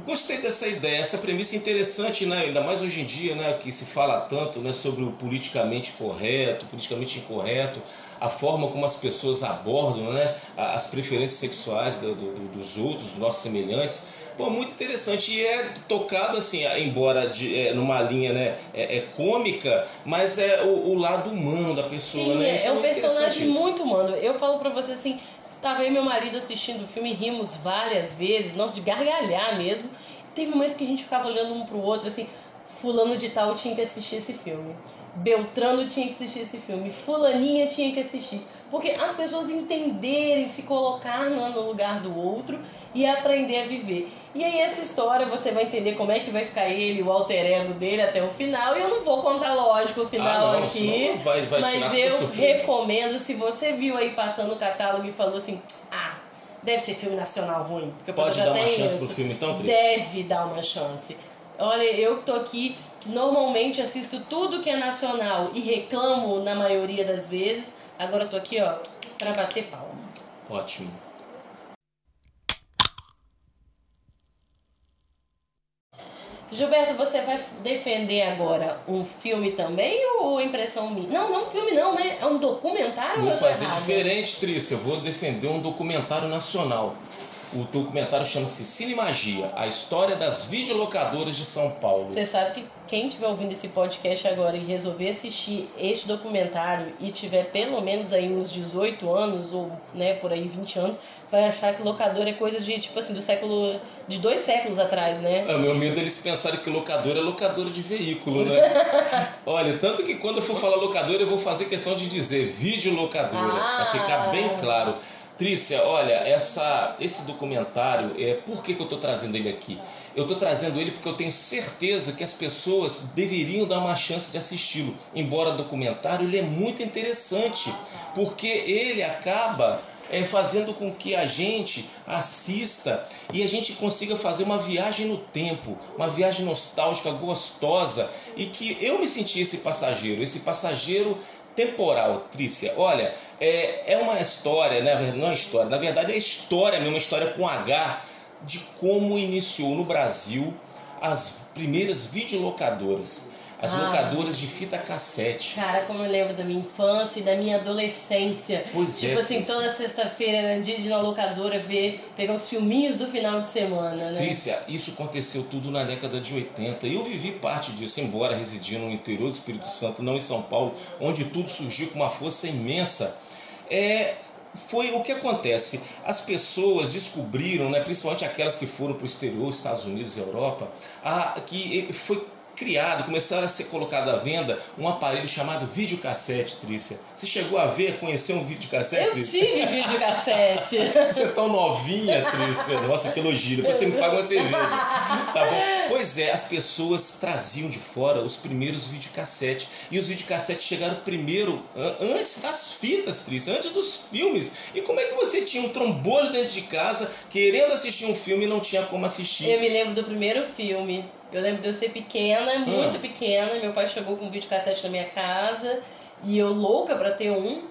gostei dessa ideia, essa premissa interessante, né? ainda mais hoje em dia, né? que se fala tanto né? sobre o politicamente correto, politicamente incorreto, a forma como as pessoas abordam né? as preferências sexuais do, do, dos outros, dos nossos semelhantes. Pô, muito interessante e é tocado assim, embora de, é, numa linha né, é, é, cômica, mas é o, o, lado humano da pessoa, Sim, né? É, então, é um personagem muito humano. Eu falo para você assim, Estava eu e meu marido assistindo o filme, rimos várias vezes, nós de gargalhar mesmo. Teve um momento que a gente ficava olhando um pro outro assim, fulano de tal tinha que assistir esse filme. Beltrano tinha que assistir esse filme. Fulaninha tinha que assistir. Porque as pessoas entenderem, se colocar no lugar do outro e aprender a viver. E aí essa história você vai entender como é que vai ficar ele, o alter ego dele até o final. E eu não vou contar, lógico, o final ah, não, aqui. Vai, vai mas eu recomendo, se você viu aí passando o catálogo e falou assim, ah, deve ser filme nacional ruim. Porque Pode dar uma chance isso. pro filme então, Tris? Deve dar uma chance. Olha, eu tô aqui, que normalmente assisto tudo que é nacional e reclamo na maioria das vezes. Agora eu tô aqui, ó, pra bater palma. Ótimo. Gilberto, você vai defender agora um filme também ou impressão minha? Não, não filme não, né? É um documentário Vou ou eu fazer diferente, Trícia. Eu vou defender um documentário nacional. O documentário chama-se Cine Magia, a história das videolocadoras de São Paulo. Você sabe que quem estiver ouvindo esse podcast agora e resolver assistir este documentário e tiver pelo menos aí uns 18 anos ou né, por aí 20 anos, vai achar que locador é coisa de tipo assim do século de dois séculos atrás, né? É, meu medo é eles pensarem que locador é locadora de veículo, né? Olha, tanto que quando eu for falar locadora eu vou fazer questão de dizer videolocadora, ah. para ficar bem claro. Trícia, olha, essa, esse documentário, é, por que, que eu estou trazendo ele aqui? Eu estou trazendo ele porque eu tenho certeza que as pessoas deveriam dar uma chance de assisti-lo. Embora documentário, ele é muito interessante, porque ele acaba é, fazendo com que a gente assista e a gente consiga fazer uma viagem no tempo, uma viagem nostálgica, gostosa, e que eu me senti esse passageiro, esse passageiro temporal, Trícia. Olha, é, é uma história, né? não é história, na verdade é história mesmo, uma história com H de como iniciou no Brasil as primeiras videolocadoras as ah, locadoras de fita cassete. Cara, como eu lembro da minha infância e da minha adolescência. Pois tipo é. assim, toda sexta-feira era dia de ir na locadora ver, pegar os filminhos do final de semana, né? Trícia, isso aconteceu tudo na década de 80. Eu vivi parte disso, embora residindo no interior do Espírito Santo, não em São Paulo, onde tudo surgiu com uma força imensa. É, foi o que acontece. As pessoas descobriram, né, principalmente aquelas que foram para o exterior, Estados Unidos e Europa, a, que foi criado, começaram a ser colocado à venda um aparelho chamado videocassete, Trícia. Você chegou a ver, conhecer um videocassete, Eu Trícia? tive videocassete. Você é tão novinha, Trícia. Nossa, que elogio. Depois você me paga uma cerveja. Tá bom? Pois é, as pessoas traziam de fora os primeiros videocassetes. E os videocassetes chegaram primeiro, an- antes das fitas, Trícia, antes dos filmes. E como é que você tinha um trombolho dentro de casa, querendo assistir um filme e não tinha como assistir? Eu me lembro do primeiro filme. Eu lembro de eu ser pequena, muito pequena. Meu pai chegou com um videocassete na minha casa e eu louca pra ter um.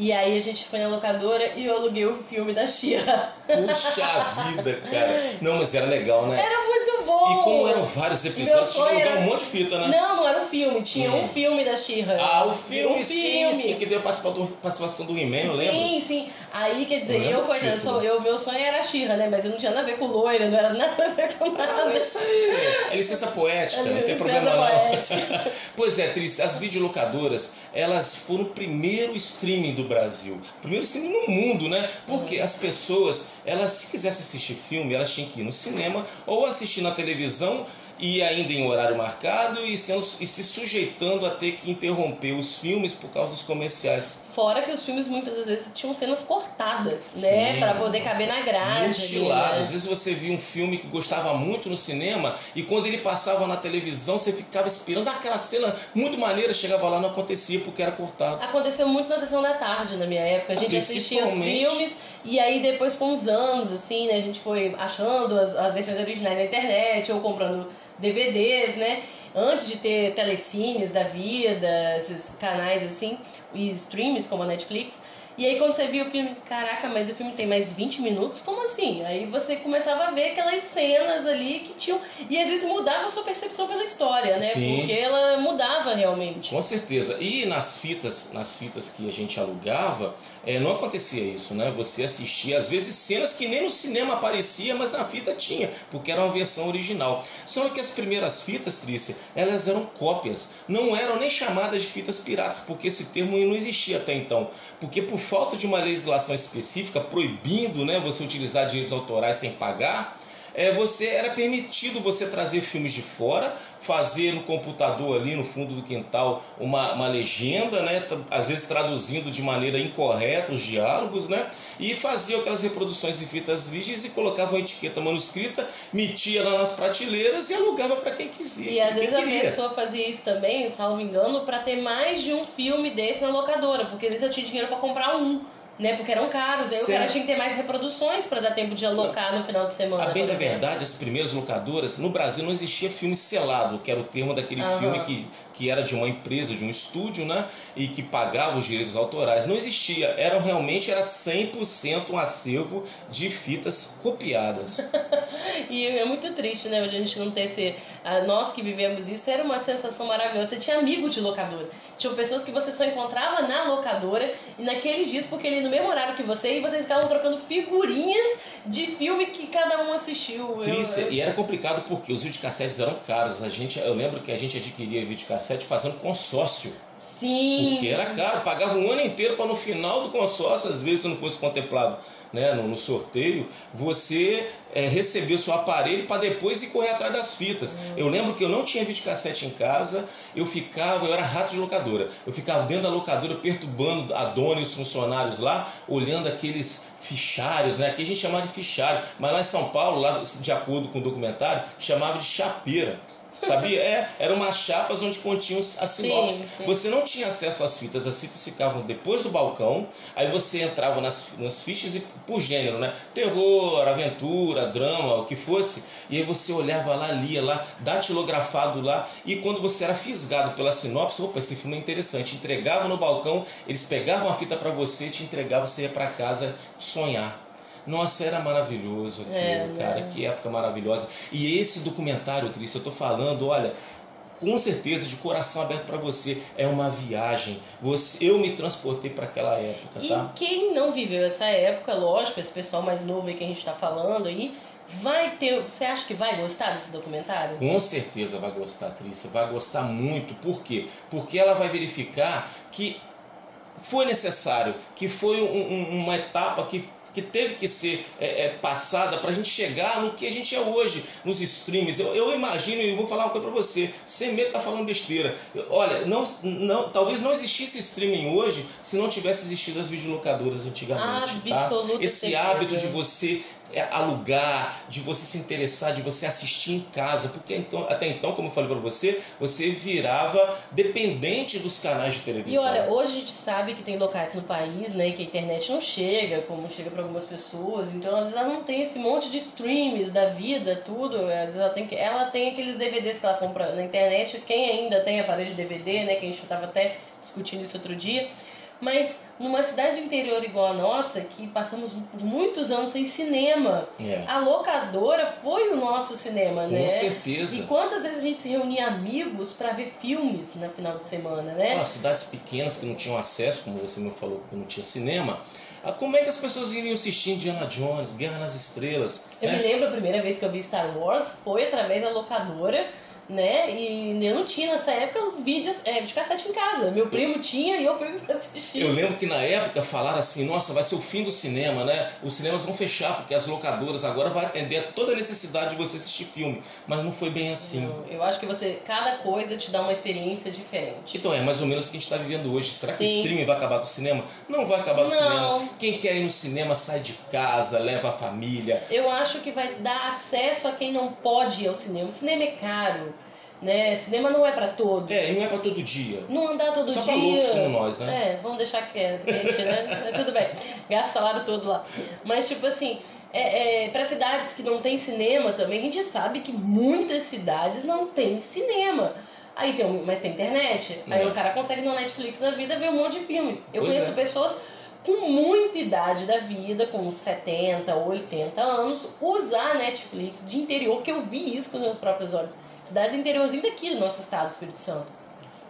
E aí a gente foi na locadora e eu aluguei o filme da Xirra. Puxa vida, cara. Não, mas era legal, né? Era muito bom! E como eram vários episódios, tinha alugar era- um monte de fita, né? Não, não era um filme, tinha Hum. um filme da Xirra. Ah, o filme, Um sim, sim, que deu participação do, participação do He-Man, eu lembro. Sim, sim. Aí, quer dizer, Eu eu, coitada, eu eu, meu sonho era a Xirra, né? Mas eu não tinha nada a ver com loira, não era nada a ver com Ah, nada. mas isso aí é licença poética, É não tem problema não. poética. pois é, Tris, as videolocadoras, elas foram o primeiro streaming do Brasil. Primeiro streaming no mundo, né? Porque as pessoas, elas se quisessem assistir filme, elas tinham que ir no cinema ou assistir na televisão e ainda em horário marcado e, sendo, e se sujeitando a ter que interromper os filmes por causa dos comerciais. Fora que os filmes muitas das vezes tinham cenas cortadas, né? Pra poder caber na grade. mutilado. né? Às vezes você via um filme que gostava muito no cinema e quando ele passava na televisão você ficava esperando "Ah, aquela cena muito maneira, chegava lá não acontecia porque era cortado. Aconteceu muito na sessão da tarde na minha época. A gente assistia os filmes e aí depois com os anos, assim, né? A gente foi achando as, as versões originais na internet ou comprando DVDs, né? Antes de ter telecines da vida, esses canais assim, e streams como a Netflix. E aí quando você viu o filme, caraca, mas o filme tem mais 20 minutos? Como assim? Aí você começava a ver aquelas cenas ali que tinham. E às vezes mudava a sua percepção pela história, né? Sim. Porque ela mudava realmente. Com certeza. E nas fitas, nas fitas que a gente alugava, eh, não acontecia isso, né? Você assistia às vezes cenas que nem no cinema aparecia, mas na fita tinha, porque era uma versão original. Só que as primeiras fitas, Trícia, elas eram cópias, não eram nem chamadas de fitas piratas, porque esse termo não existia até então. Porque por falta de uma legislação específica proibindo, né, você utilizar direitos autorais sem pagar, é, você era permitido você trazer filmes de fora, fazer no computador ali no fundo do quintal uma, uma legenda, né, às vezes traduzindo de maneira incorreta os diálogos, né, e fazia aquelas reproduções em fitas virgens e colocava uma etiqueta manuscrita, metia lá nas prateleiras e alugava para quem quisia. E às vezes a queria. pessoa fazia isso também, salvo engano, pra ter mais de um filme desse na locadora, porque às vezes eu tinha dinheiro pra comprar um, né? Porque eram caros, aí o Certo. cara tinha que ter mais reproduções pra dar tempo de alocar no final de semana. A bem da verdade, as primeiras locadoras, no Brasil não existia filme selado, que era o termo daquele Aham. filme que, que era de uma empresa, de um estúdio, né? E que pagava os direitos autorais. Não existia. Era realmente era 100% um acervo de fitas copiadas. E é muito triste, né? Hoje a gente não ter esse. Ah, Nós que vivemos isso, era uma sensação maravilhosa. Você tinha amigos de locadora. Tinham pessoas que você só encontrava na locadora e naqueles dias, porque ele no mesmo horário que você, e vocês ficavam trocando figurinhas de filme que cada um assistiu. Trícia, eu- e era complicado porque os videocassetes eram caros. A gente, eu lembro que a gente adquiria videocassete fazendo consórcio. Sim. Porque era caro, pagava um ano inteiro para no final do consórcio, às vezes se não fosse contemplado né, no, no sorteio, você é, receber o seu aparelho para depois ir correr atrás das fitas. Eu lembro que eu não tinha videocassete em casa, eu ficava, eu era rato de locadora, eu ficava dentro da locadora perturbando a dona e os funcionários lá, olhando aqueles fichários, né? Aqui a gente chamava de fichário, mas lá em São Paulo, lá de acordo com o documentário, chamava de chapeira. Sabia? É, eram umas chapas onde continham a sinopse. Sim, sim. Você não tinha acesso às fitas, as fitas ficavam depois do balcão, aí você entrava nas, nas fichas e por gênero, né? Terror, aventura, drama, o que fosse, e aí você olhava lá, lia lá, datilografado lá, e quando você era fisgado pela sinopse, opa, esse filme é interessante, entregava no balcão, eles pegavam a fita para você, te entregavam, você ia para casa sonhar. Nossa, era maravilhoso aquilo, É, cara, né? que época maravilhosa. E esse documentário, Trícia, eu tô falando, olha, com certeza, de coração aberto para você, é uma viagem. Você, eu me transportei para aquela época, E tá? quem não viveu essa época, lógico, esse pessoal mais novo aí que a gente tá falando aí, vai ter. Você acha que vai gostar desse documentário? Com certeza vai gostar, Trícia, vai gostar muito. Por quê? Porque ela vai verificar que foi necessário, que foi um- um- uma etapa que que teve que ser é, é, passada para a gente chegar no que a gente é hoje, nos streams. Eu, eu imagino, e vou falar uma coisa para você, sem medo tá falando besteira. Olha, não, não, talvez não existisse streaming hoje se não tivesse existido as videolocadoras antigamente. Tá? Esse certeza. hábito de você alugar, de você se interessar, de você assistir em casa, porque então, até então, como eu falei para você, você virava dependente dos canais de televisão. E olha, hoje a gente sabe que tem locais no país, né, que a internet não chega, como chega para algumas pessoas, então às vezes ela não tem esse monte de streams da vida, tudo, às vezes ela tem, ela tem aqueles DVDs que ela compra na internet, quem ainda tem aparelho de DVD, né, que a gente estava até discutindo isso outro dia, mas numa cidade do interior igual a nossa, que passamos muitos anos sem cinema, é. a locadora foi o nosso cinema, Com né? Com certeza. E quantas vezes a gente se reunia amigos para ver filmes no final de semana, né? Ah, cidades pequenas que não tinham acesso, como você me falou, que não tinha cinema. Ah, como é que as pessoas iriam assistir Indiana Jones, Guerra nas Estrelas? Eu né? me lembro a primeira vez que eu vi Star Wars foi através da locadora né? E eu não tinha nessa época vídeos é, de cassete em casa. Meu primo tinha e eu fui assistir. Eu lembro que na época falaram assim: nossa, vai ser o fim do cinema, né? Os cinemas vão fechar porque as locadoras agora vão atender a toda a necessidade de você assistir filme. Mas não foi bem assim. Não, eu acho que você, cada coisa te dá uma experiência diferente. Então é mais ou menos o que a gente está vivendo hoje. Será que Sim. o streaming vai acabar com o cinema? Não vai acabar com o cinema. Quem quer ir no cinema sai de casa, leva a família. Eu acho que vai dar acesso a quem não pode ir ao cinema. O cinema é caro né? Cinema não é para todos. É, não é para todo dia. Não andar todo Só dia. Só pra loucos como nós, né? É, vamos deixar quieto, gente, né? tudo bem. Gasta salário todo lá. Mas, tipo assim, é, é, para cidades que não tem cinema também, a gente sabe que muitas cidades não tem cinema. Aí tem, mas tem internet. Aí é. o cara consegue no Netflix da vida ver um monte de filme. Eu pois conheço é. pessoas com muita idade da vida, com 70, 80 anos, usar Netflix de interior, que eu vi isso com os meus próprios olhos cidade do interiorzinho daqui do nosso estado, Espírito Santo.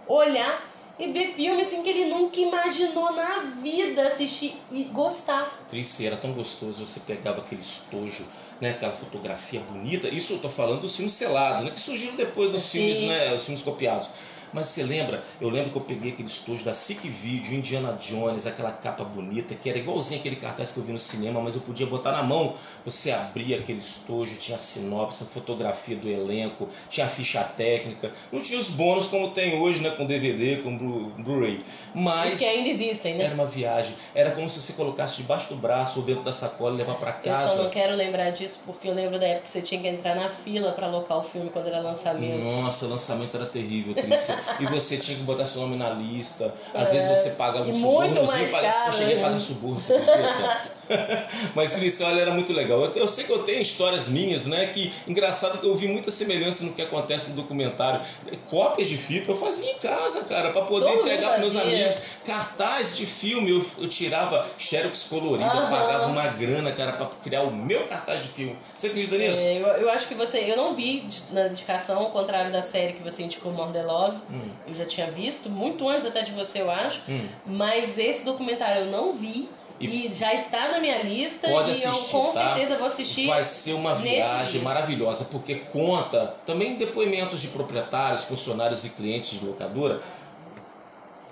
Olhar e ver filme assim que ele nunca imaginou na vida assistir e gostar. Triste, era tão gostoso, você pegava aquele estojo, né, aquela fotografia bonita. Isso eu tô falando dos filmes selados, né, que surgiram depois dos Sim. filmes, né, os filmes copiados. Mas você lembra? Eu lembro que eu peguei aquele estojo da Sick Video, Indiana Jones, aquela capa bonita, que era igualzinho aquele cartaz que eu vi no cinema, mas eu podia botar na mão. Você abria aquele estojo, tinha a sinopse, a fotografia do elenco, tinha a ficha técnica. Não tinha os bônus como tem hoje, né? Com DVD, com Blu-ray. Mas. Os que ainda existem, né? Era uma viagem. Era como se você colocasse debaixo do braço ou dentro da sacola e levar para casa. Eu só não quero lembrar disso porque eu lembro da época que você tinha que entrar na fila para alocar o filme quando era lançamento. Nossa, lançamento era terrível, Trícia e você tinha que botar seu nome na lista. Às é. vezes você pagava um suborno. Caro, eu cheguei né? a pagar suborno, você acredita? Mas Trícia, olha, era muito legal. Eu, eu, sei que eu tenho histórias minhas, né? Que engraçado que eu vi muita semelhança no que acontece no documentário. Cópias de fita eu fazia em casa, cara, para poder Todo entregar para meus amigos. Cartaz de filme, eu, eu tirava xerox colorida, uhum. pagava uma grana, cara, para criar o meu cartaz de filme. Você acredita nisso? É, eu, eu acho que você. Eu não vi na indicação, ao contrário da série que você indicou, the Love. Hum. Eu já tinha visto, muito antes até de você, eu acho. Hum. Mas esse documentário eu não vi. E, e, já está na minha lista pode e assistir, eu com tá? certeza vou assistir. Vai ser uma viagem maravilhosa, porque conta também depoimentos de proprietários, funcionários e clientes de locadora.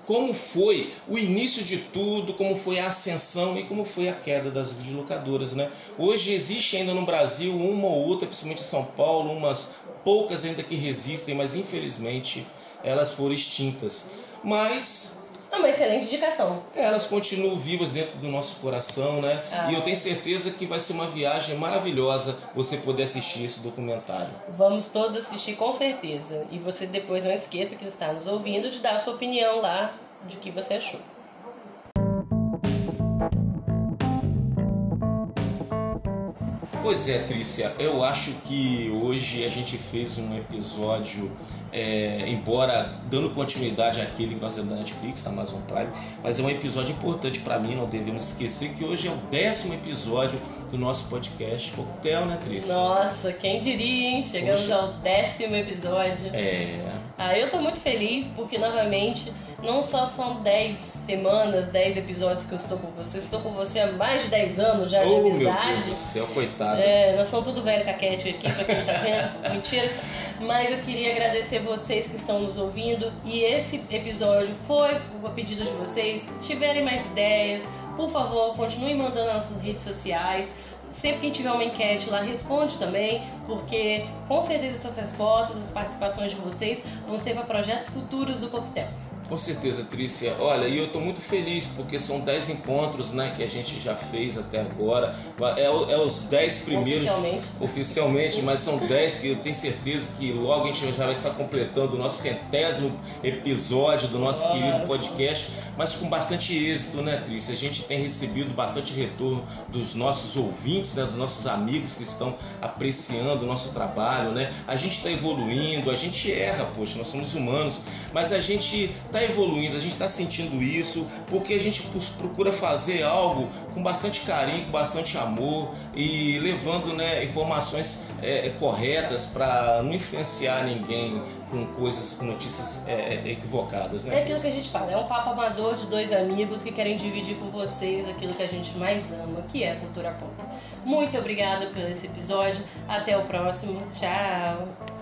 Como foi o início de tudo, como foi a ascensão e como foi a queda das videolocadoras, né? Hoje existe ainda no Brasil uma ou outra, principalmente em São Paulo, umas poucas ainda que resistem, mas infelizmente elas foram extintas. Mas é uma excelente indicação. Elas continuam vivas dentro do nosso coração, né? Ah. E eu tenho certeza que vai ser uma viagem maravilhosa você poder assistir esse documentário. Vamos todos assistir com certeza. E você depois não esqueça que está nos ouvindo de dar a sua opinião lá de que você achou. Pois é, Trícia, eu acho que hoje a gente fez um episódio, é, embora dando continuidade àquele que nós temos da Netflix, da Amazon Prime, mas é um episódio importante para mim, não devemos esquecer que hoje é o décimo episódio do nosso podcast Coquetel, né, Trícia? Nossa, quem diria, hein? Chegamos Poxa. ao décimo episódio. É. Ah, eu tô muito feliz porque, novamente, não só são 10 semanas, 10 episódios que eu estou com você, eu estou com você há mais de 10 anos já de oh, amizade. Meu Deus do céu, coitado. É, nós somos tudo velho caquete aqui, pra quem tá vendo. Mentira. Mas eu queria agradecer vocês que estão nos ouvindo. E esse episódio foi a pedido de vocês. Tiverem mais ideias, Por favor, continue mandando nas redes sociais. Sempre que tiver uma enquete lá, responde também, porque com certeza essas respostas, as participações de vocês vão ser para projetos futuros do Coquetel. Com certeza, Trícia. Olha, e eu estou muito feliz porque são 10 encontros né, que a gente já fez até agora. É, é os 10 primeiros. Oficialmente. Oficialmente, mas são 10 que eu tenho certeza que logo a gente já vai estar completando o nosso centésimo episódio do nosso Nossa. querido podcast, mas com bastante êxito, né, Trícia? A gente tem recebido bastante retorno dos nossos ouvintes, né, dos nossos amigos que estão apreciando o nosso trabalho, né? A gente está evoluindo, a gente erra, poxa, nós somos humanos, mas a gente está evoluindo, a gente está sentindo isso, porque a gente procura fazer algo com bastante carinho, com bastante amor e levando né, informações é, é corretas para não influenciar ninguém com coisas, com notícias é, é, equivocadas. Né? É aquilo que a gente fala, é um papo amador de dois amigos que querem dividir com vocês aquilo que a gente mais ama, que é a cultura pop. Muito obrigada por esse episódio, até o próximo, tchau!